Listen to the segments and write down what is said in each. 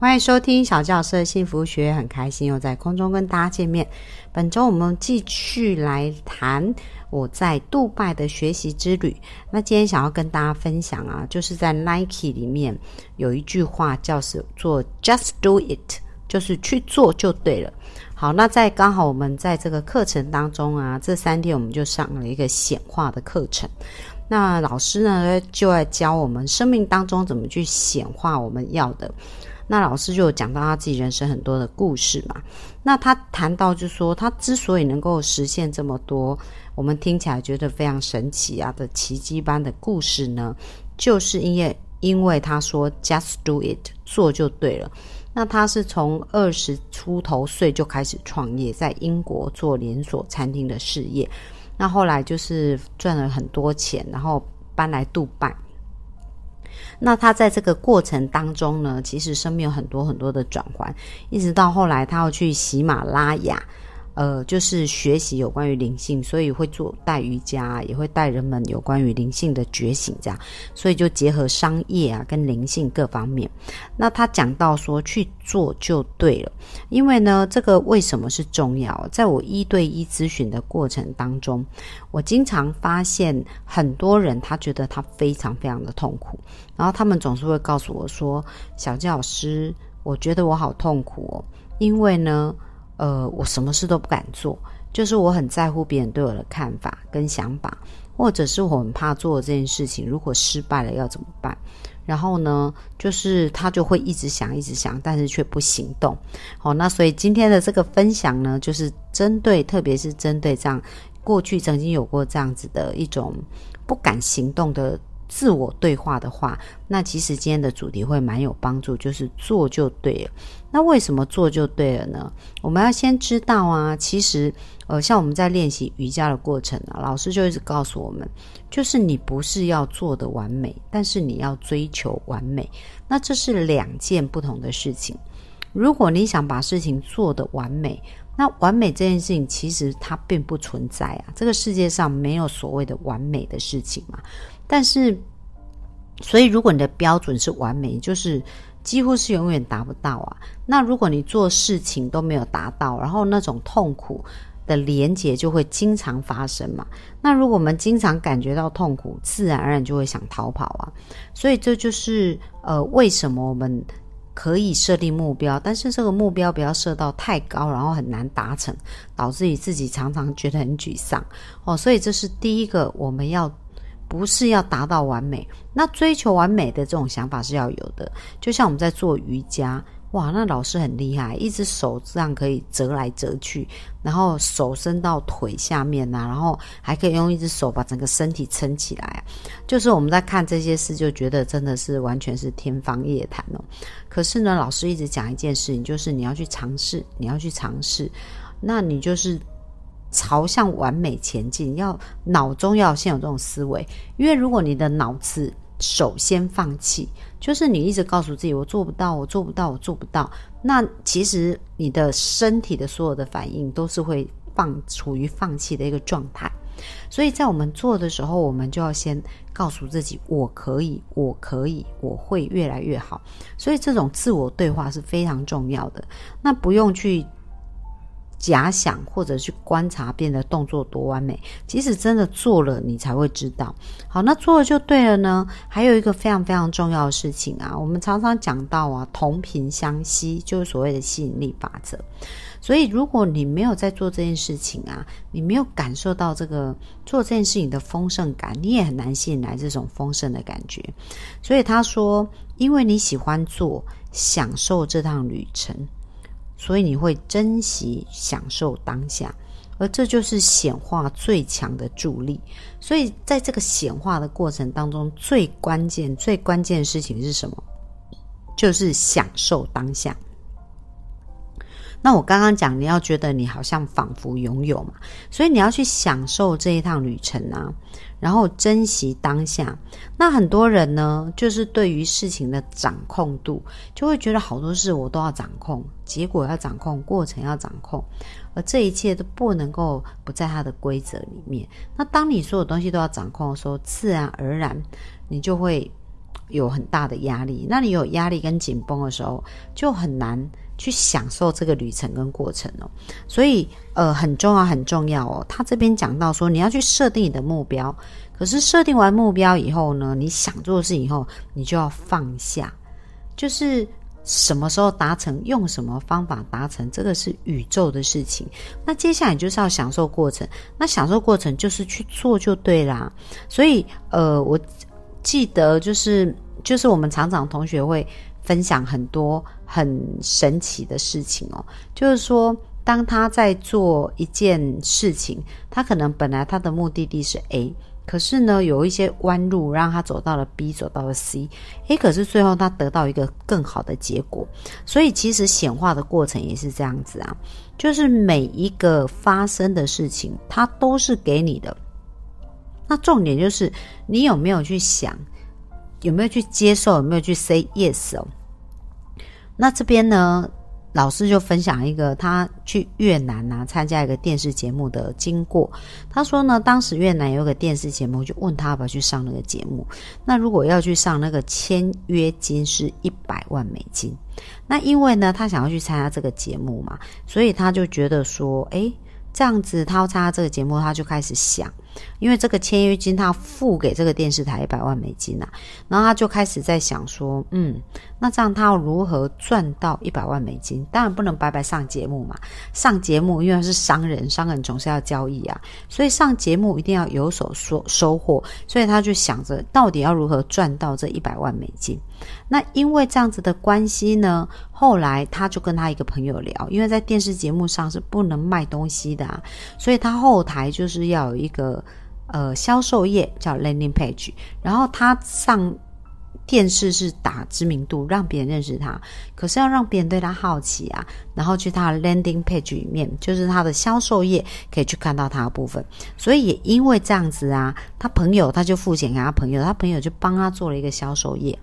欢迎收听小教师的幸福学，很开心又在空中跟大家见面。本周我们继续来谈我在杜拜的学习之旅。那今天想要跟大家分享啊，就是在 Nike 里面有一句话叫做 “Just Do It”，就是去做就对了。好，那在刚好我们在这个课程当中啊，这三天我们就上了一个显化的课程。那老师呢就在教我们生命当中怎么去显化我们要的。那老师就有讲到他自己人生很多的故事嘛。那他谈到就说，他之所以能够实现这么多，我们听起来觉得非常神奇啊的奇迹般的故事呢，就是因为因为他说 “just do it”，做就对了。那他是从二十出头岁就开始创业，在英国做连锁餐厅的事业。那后来就是赚了很多钱，然后搬来杜拜。那他在这个过程当中呢，其实生命有很多很多的转换，一直到后来他要去喜马拉雅。呃，就是学习有关于灵性，所以会做带瑜伽，也会带人们有关于灵性的觉醒，这样，所以就结合商业啊跟灵性各方面。那他讲到说去做就对了，因为呢，这个为什么是重要？在我一对一咨询的过程当中，我经常发现很多人他觉得他非常非常的痛苦，然后他们总是会告诉我说：“小教师，我觉得我好痛苦哦，因为呢。”呃，我什么事都不敢做，就是我很在乎别人对我的看法跟想法，或者是我很怕做这件事情，如果失败了要怎么办？然后呢，就是他就会一直想，一直想，但是却不行动。好，那所以今天的这个分享呢，就是针对，特别是针对这样过去曾经有过这样子的一种不敢行动的。自我对话的话，那其实今天的主题会蛮有帮助，就是做就对了。那为什么做就对了呢？我们要先知道啊，其实呃，像我们在练习瑜伽的过程啊，老师就一直告诉我们，就是你不是要做的完美，但是你要追求完美。那这是两件不同的事情。如果你想把事情做得完美，那完美这件事情其实它并不存在啊，这个世界上没有所谓的完美的事情嘛。但是，所以如果你的标准是完美，就是几乎是永远达不到啊。那如果你做事情都没有达到，然后那种痛苦的连结就会经常发生嘛。那如果我们经常感觉到痛苦，自然而然就会想逃跑啊。所以这就是呃，为什么我们可以设定目标，但是这个目标不要设到太高，然后很难达成，导致于自己常常觉得很沮丧哦。所以这是第一个我们要。不是要达到完美，那追求完美的这种想法是要有的。就像我们在做瑜伽，哇，那老师很厉害，一只手这样可以折来折去，然后手伸到腿下面呐，然后还可以用一只手把整个身体撑起来。就是我们在看这些事，就觉得真的是完全是天方夜谭哦。可是呢，老师一直讲一件事情，就是你要去尝试，你要去尝试，那你就是。朝向完美前进，要脑中要先有这种思维，因为如果你的脑子首先放弃，就是你一直告诉自己我做不到，我做不到，我做不到，那其实你的身体的所有的反应都是会放处于放弃的一个状态。所以在我们做的时候，我们就要先告诉自己我可以，我可以，我会越来越好。所以这种自我对话是非常重要的，那不用去。假想或者去观察，变得动作多完美，即使真的做了，你才会知道。好，那做了就对了呢。还有一个非常非常重要的事情啊，我们常常讲到啊，同频相吸，就是所谓的吸引力法则。所以，如果你没有在做这件事情啊，你没有感受到这个做这件事情的丰盛感，你也很难吸引来这种丰盛的感觉。所以他说，因为你喜欢做，享受这趟旅程。所以你会珍惜、享受当下，而这就是显化最强的助力。所以在这个显化的过程当中，最关键、最关键的事情是什么？就是享受当下。那我刚刚讲，你要觉得你好像仿佛拥有嘛，所以你要去享受这一趟旅程啊，然后珍惜当下。那很多人呢，就是对于事情的掌控度，就会觉得好多事我都要掌控，结果要掌控，过程要掌控，而这一切都不能够不在它的规则里面。那当你所有东西都要掌控的时候，自然而然你就会有很大的压力。那你有压力跟紧绷的时候，就很难。去享受这个旅程跟过程哦，所以呃很重要很重要哦。他这边讲到说，你要去设定你的目标，可是设定完目标以后呢，你想做的事以后，你就要放下，就是什么时候达成，用什么方法达成，这个是宇宙的事情。那接下来就是要享受过程，那享受过程就是去做就对啦。所以呃，我记得就是就是我们厂长同学会。分享很多很神奇的事情哦，就是说，当他在做一件事情，他可能本来他的目的地是 A，可是呢，有一些弯路让他走到了 B，走到了 C，诶，可是最后他得到一个更好的结果。所以其实显化的过程也是这样子啊，就是每一个发生的事情，它都是给你的。那重点就是你有没有去想。有没有去接受？有没有去 say yes 哦？那这边呢，老师就分享一个他去越南啊参加一个电视节目的经过。他说呢，当时越南有个电视节目，就问他要不要去上那个节目。那如果要去上那个签约金是一百万美金。那因为呢，他想要去参加这个节目嘛，所以他就觉得说，诶，这样子他要参加这个节目，他就开始想。因为这个签约金，他付给这个电视台一百万美金啊，然后他就开始在想说，嗯，那这样他要如何赚到一百万美金？当然不能白白上节目嘛，上节目因为是商人，商人总是要交易啊，所以上节目一定要有所收收获，所以他就想着到底要如何赚到这一百万美金。那因为这样子的关系呢，后来他就跟他一个朋友聊，因为在电视节目上是不能卖东西的，啊，所以他后台就是要有一个。呃，销售页叫 landing page，然后它上电视是打知名度，让别人认识他。可是要让别人对他好奇啊，然后去他的 landing page 里面，就是他的销售页，可以去看到他的部分。所以也因为这样子啊，他朋友他就付钱给他朋友，他朋友就帮他做了一个销售页。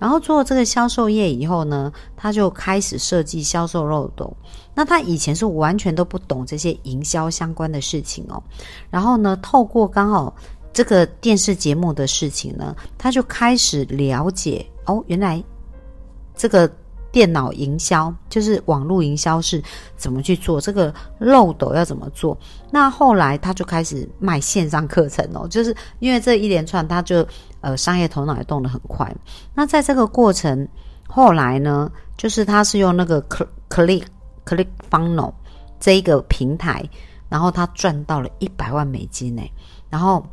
然后做了这个销售页以后呢，他就开始设计销售漏洞。那他以前是完全都不懂这些营销相关的事情哦，然后呢，透过刚好这个电视节目的事情呢，他就开始了解哦，原来这个电脑营销就是网络营销是怎么去做，这个漏斗要怎么做。那后来他就开始卖线上课程哦，就是因为这一连串，他就呃商业头脑也动得很快。那在这个过程后来呢，就是他是用那个 click。Click Funnel 这一个平台，然后他赚到了一百万美金呢。然后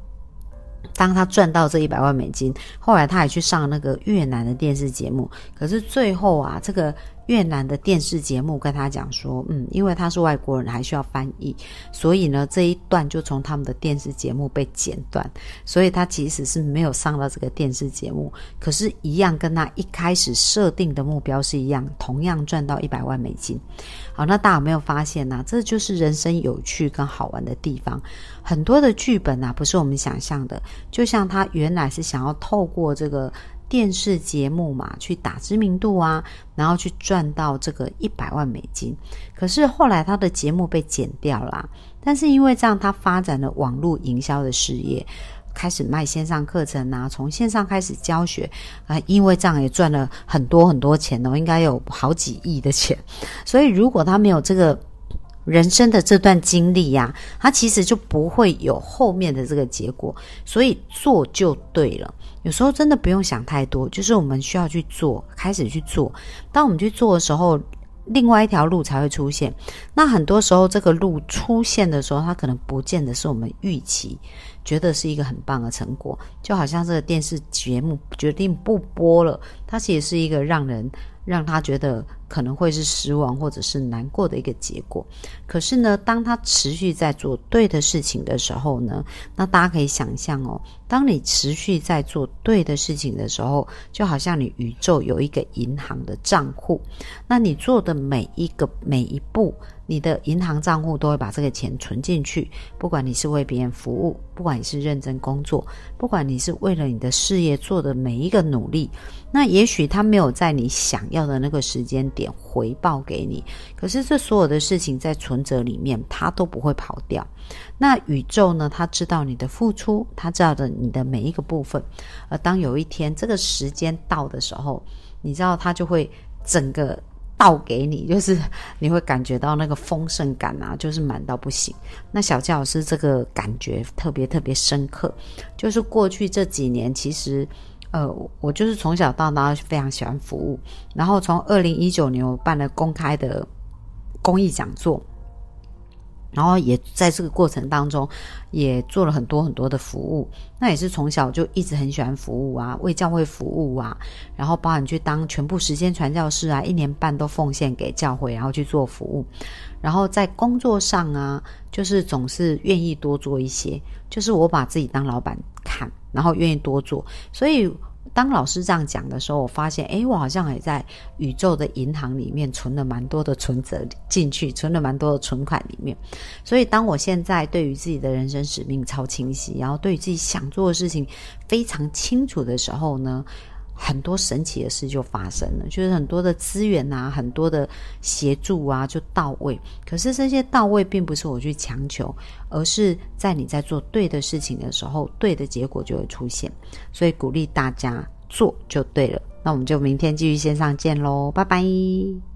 当他赚到这一百万美金，后来他还去上那个越南的电视节目。可是最后啊，这个。越南的电视节目跟他讲说，嗯，因为他是外国人，还需要翻译，所以呢，这一段就从他们的电视节目被剪断，所以他其实是没有上到这个电视节目，可是，一样跟他一开始设定的目标是一样，同样赚到一百万美金。好，那大家有没有发现呢？这就是人生有趣跟好玩的地方。很多的剧本啊，不是我们想象的，就像他原来是想要透过这个。电视节目嘛，去打知名度啊，然后去赚到这个一百万美金。可是后来他的节目被剪掉了，但是因为这样，他发展了网络营销的事业，开始卖线上课程啊，从线上开始教学啊，因为这样也赚了很多很多钱哦，应该有好几亿的钱。所以如果他没有这个人生的这段经历呀，他其实就不会有后面的这个结果。所以做就对了。有时候真的不用想太多，就是我们需要去做，开始去做。当我们去做的时候，另外一条路才会出现。那很多时候，这个路出现的时候，它可能不见得是我们预期，觉得是一个很棒的成果。就好像这个电视节目决定不播了，它其实是一个让人让他觉得可能会是失望或者是难过的一个结果。可是呢，当他持续在做对的事情的时候呢，那大家可以想象哦，当你持续在做对的事情的时候，就好像你宇宙有一个银行的账户，那你做的每一个每一步。你的银行账户都会把这个钱存进去，不管你是为别人服务，不管你是认真工作，不管你是为了你的事业做的每一个努力，那也许他没有在你想要的那个时间点回报给你，可是这所有的事情在存折里面，它都不会跑掉。那宇宙呢？他知道你的付出，他知道的你的每一个部分，而当有一天这个时间到的时候，你知道他就会整个。倒给你，就是你会感觉到那个丰盛感啊，就是满到不行。那小纪老师这个感觉特别特别深刻，就是过去这几年，其实呃，我就是从小到大非常喜欢服务，然后从二零一九年我办了公开的公益讲座。然后也在这个过程当中，也做了很多很多的服务。那也是从小就一直很喜欢服务啊，为教会服务啊。然后包含去当全部时间传教士啊，一年半都奉献给教会，然后去做服务。然后在工作上啊，就是总是愿意多做一些，就是我把自己当老板看，然后愿意多做，所以。当老师这样讲的时候，我发现，哎，我好像也在宇宙的银行里面存了蛮多的存折进去，存了蛮多的存款里面。所以，当我现在对于自己的人生使命超清晰，然后对于自己想做的事情非常清楚的时候呢？很多神奇的事就发生了，就是很多的资源啊，很多的协助啊，就到位。可是这些到位，并不是我去强求，而是在你在做对的事情的时候，对的结果就会出现。所以鼓励大家做就对了。那我们就明天继续线上见喽，拜拜。